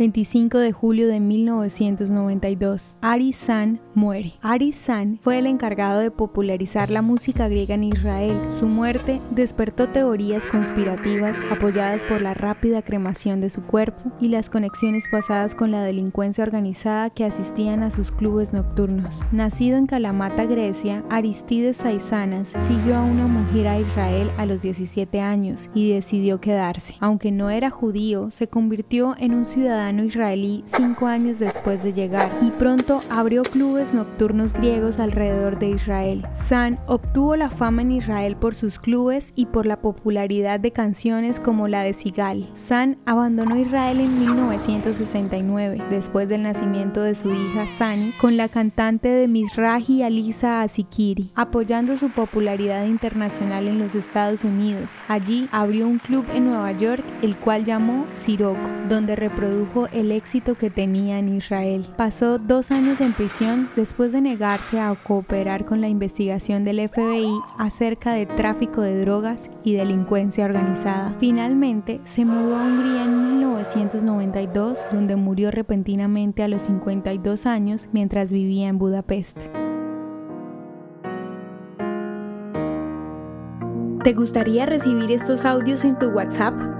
25 de julio de 1992. Ari San muere. Ari San fue el encargado de popularizar la música griega en Israel. Su muerte despertó teorías conspirativas apoyadas por la rápida cremación de su cuerpo y las conexiones pasadas con la delincuencia organizada que asistían a sus clubes nocturnos. Nacido en Kalamata, Grecia, Aristides Saisanas siguió a una mujer a Israel a los 17 años y decidió quedarse. Aunque no era judío, se convirtió en un ciudadano israelí cinco años después de llegar y pronto abrió clubes nocturnos griegos alrededor de Israel. San obtuvo la fama en Israel por sus clubes y por la popularidad de canciones como la de Sigal. San abandonó Israel en 1969, después del nacimiento de su hija Sani, con la cantante de Mizrahi Alisa Asikiri, apoyando su popularidad internacional en los Estados Unidos. Allí abrió un club en Nueva York, el cual llamó Sirocco, donde reprodujo el éxito que tenía en Israel. Pasó dos años en prisión después de negarse a cooperar con la investigación del FBI acerca de tráfico de drogas y delincuencia organizada. Finalmente se mudó a Hungría en 1992, donde murió repentinamente a los 52 años mientras vivía en Budapest. ¿Te gustaría recibir estos audios en tu WhatsApp?